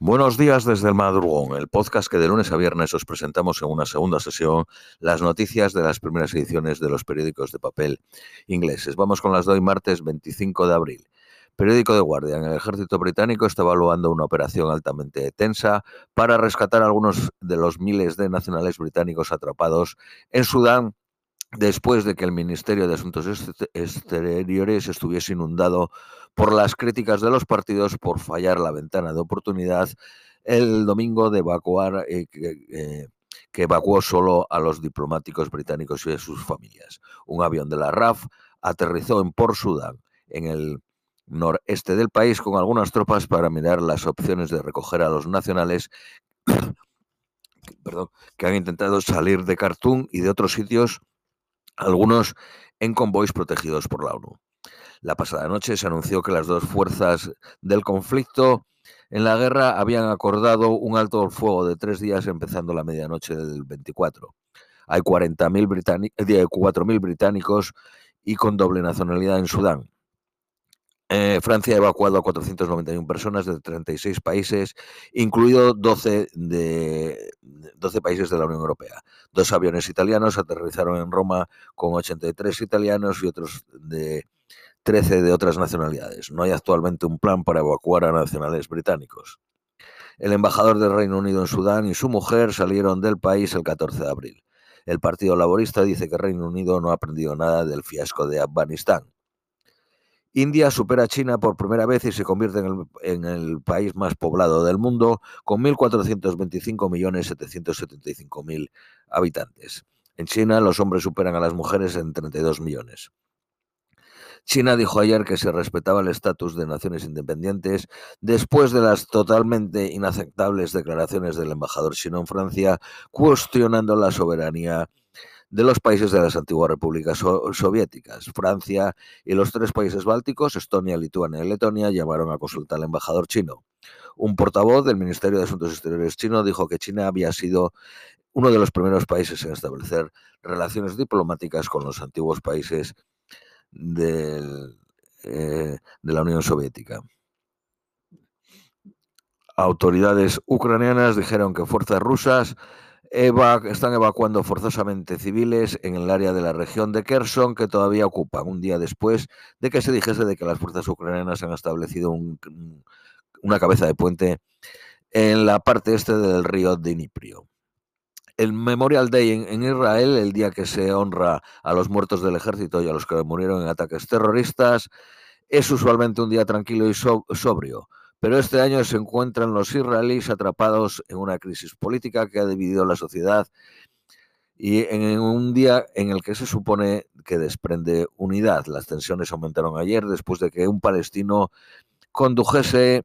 Buenos días desde el madrugón, el podcast que de lunes a viernes os presentamos en una segunda sesión las noticias de las primeras ediciones de los periódicos de papel ingleses. Vamos con las de martes 25 de abril. Periódico de Guardian. El ejército británico está evaluando una operación altamente tensa para rescatar a algunos de los miles de nacionales británicos atrapados en Sudán después de que el Ministerio de Asuntos Exteriores estuviese inundado por las críticas de los partidos por fallar la ventana de oportunidad el domingo de evacuar, eh, eh, que evacuó solo a los diplomáticos británicos y a sus familias. Un avión de la RAF aterrizó en Port Sudán, en el noreste del país, con algunas tropas para mirar las opciones de recoger a los nacionales que han intentado salir de Khartoum y de otros sitios algunos en convoys protegidos por la ONU. La pasada noche se anunció que las dos fuerzas del conflicto en la guerra habían acordado un alto al fuego de tres días empezando la medianoche del 24. Hay 40.000 4.000 británicos y con doble nacionalidad en Sudán. Eh, Francia ha evacuado a 491 personas de 36 países, incluido 12, de, 12 países de la Unión Europea. Dos aviones italianos aterrizaron en Roma con 83 italianos y otros de 13 de otras nacionalidades. No hay actualmente un plan para evacuar a nacionales británicos. El embajador del Reino Unido en Sudán y su mujer salieron del país el 14 de abril. El Partido Laborista dice que Reino Unido no ha aprendido nada del fiasco de Afganistán. India supera a China por primera vez y se convierte en el, país más poblado del mundo, con 1.425.775.000 habitantes. En China, los hombres superan a las mujeres en 32 millones. China dijo ayer que se respetaba el estatus de naciones independientes después de las totalmente inaceptables declaraciones del embajador chino en Francia cuestionando la soberanía de los países de las antiguas repúblicas soviéticas. Francia y los tres países bálticos, Estonia, Lituania y Letonia, llamaron a consultar al embajador chino. Un portavoz del Ministerio de Asuntos Exteriores chino dijo que China había sido uno de los primeros países en establecer relaciones diplomáticas con los antiguos países eh, de la Unión Soviética. Autoridades ucranianas dijeron que fuerzas rusas están evacuando forzosamente civiles en el área de la región de Kherson que todavía ocupan, un día después de que se dijese de que las fuerzas ucranianas han establecido una cabeza de puente en la parte este del río Dnipro. El Memorial Day en, Israel, el día que se honra a los muertos del ejército y a los que murieron en ataques terroristas, es usualmente un día tranquilo y sobrio pero este año se encuentran los israelíes atrapados en una crisis política que ha dividido la sociedad y en un día en el que se supone que desprende unidad. Las tensiones aumentaron ayer después de que un palestino condujese,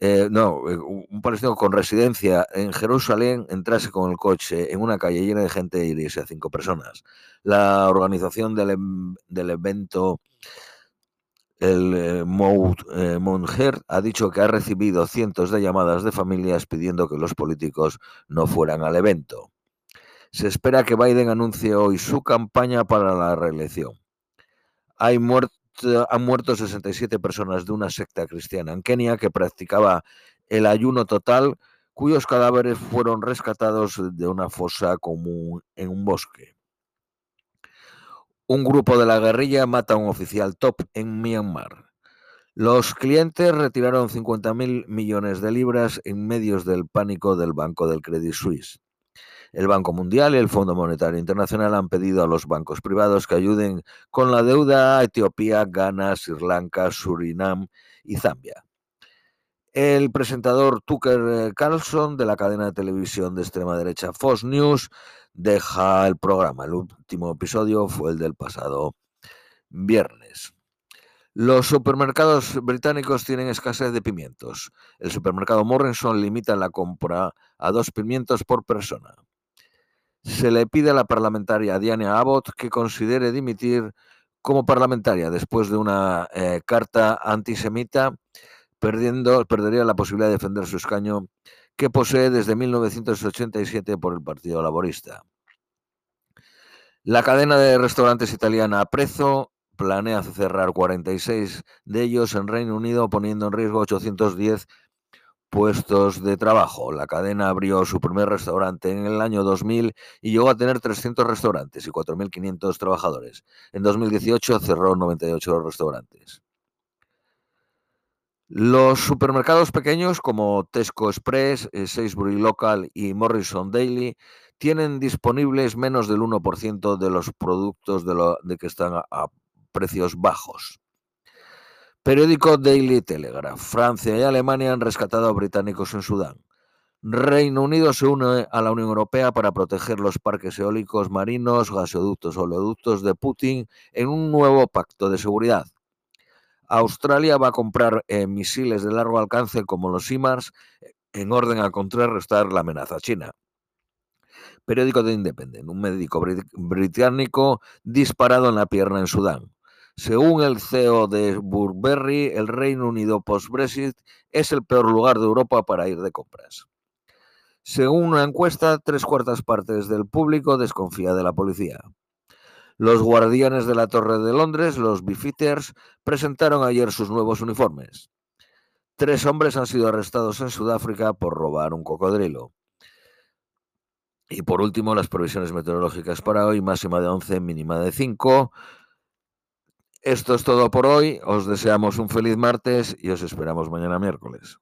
eh, no, eh, un palestino con residencia en Jerusalén entrase con el coche en una calle llena de gente y hiriese a cinco personas. La organización del, em, del evento el eh, eh ha dicho que ha recibido cientos de llamadas de familias pidiendo que los políticos no fueran al evento. Se espera que Biden anuncie hoy su campaña para la reelección. Hay han muerto 67 personas de una secta cristiana en Kenia que practicaba el ayuno total, cuyos cadáveres fueron rescatados de una fosa común en un bosque. Un grupo de la guerrilla mata a un oficial top en Myanmar. Los clientes retiraron 50.000 millones de libras en medios del pánico del Banco del Credit Suisse. El Banco Mundial y el Fondo Monetario Internacional han pedido a los bancos privados que ayuden con la deuda a Etiopía, Ghana, Sri Lanka, Surinam y Zambia. El presentador Tucker eh, Carlson de la cadena de televisión de extrema derecha Fox News deja el programa. El último episodio fue el del pasado viernes. Los supermercados británicos tienen escasez de pimientos. El supermercado Morrison limita la compra a dos pimientos por persona. Se le pide a la parlamentaria Diana Abbott que considere dimitir como parlamentaria después de una eh, carta antisemita perdiendo, perdería la posibilidad de defender su escaño que posee desde 1987 por el Partido Laborista. La cadena de restaurantes italiana Aprezo planea cerrar 46 de ellos en Reino Unido, poniendo en riesgo 810 puestos de trabajo. La cadena abrió su primer restaurante en el año 2000 y llegó a tener 300 restaurantes y 4.500 trabajadores. En 2018 cerró 98 restaurantes. Los supermercados pequeños como Tesco Express, eh, Sainsbury Local y Morrison Daily tienen disponibles menos del 1% de los productos de, que están a precios bajos. Periódico Daily Telegraph. Francia y Alemania han rescatado a británicos en Sudán. Reino Unido se une a la Unión Europea para proteger los parques eólicos marinos, gasoductos oleoductos de Putin en un nuevo pacto de seguridad. Australia va a comprar eh, misiles de largo alcance como los HIMARS en orden a contrarrestar la amenaza china. Periódico de Independent. Un médico británico disparado en la pierna en Sudán. Según el CEO de Burberry, el Reino Unido post-Brexit es el peor lugar de Europa para ir de compras. Según una encuesta, tres cuartas partes del público desconfía de la policía. Los guardianes de la Torre de Londres, los Beefeaters, presentaron ayer sus nuevos uniformes. Tres hombres han sido arrestados en Sudáfrica por robar un cocodrilo. Y por último, las previsiones meteorológicas para hoy, máxima de 11, mínima de 5. Esto es todo por hoy. Os deseamos un feliz martes y os esperamos mañana miércoles.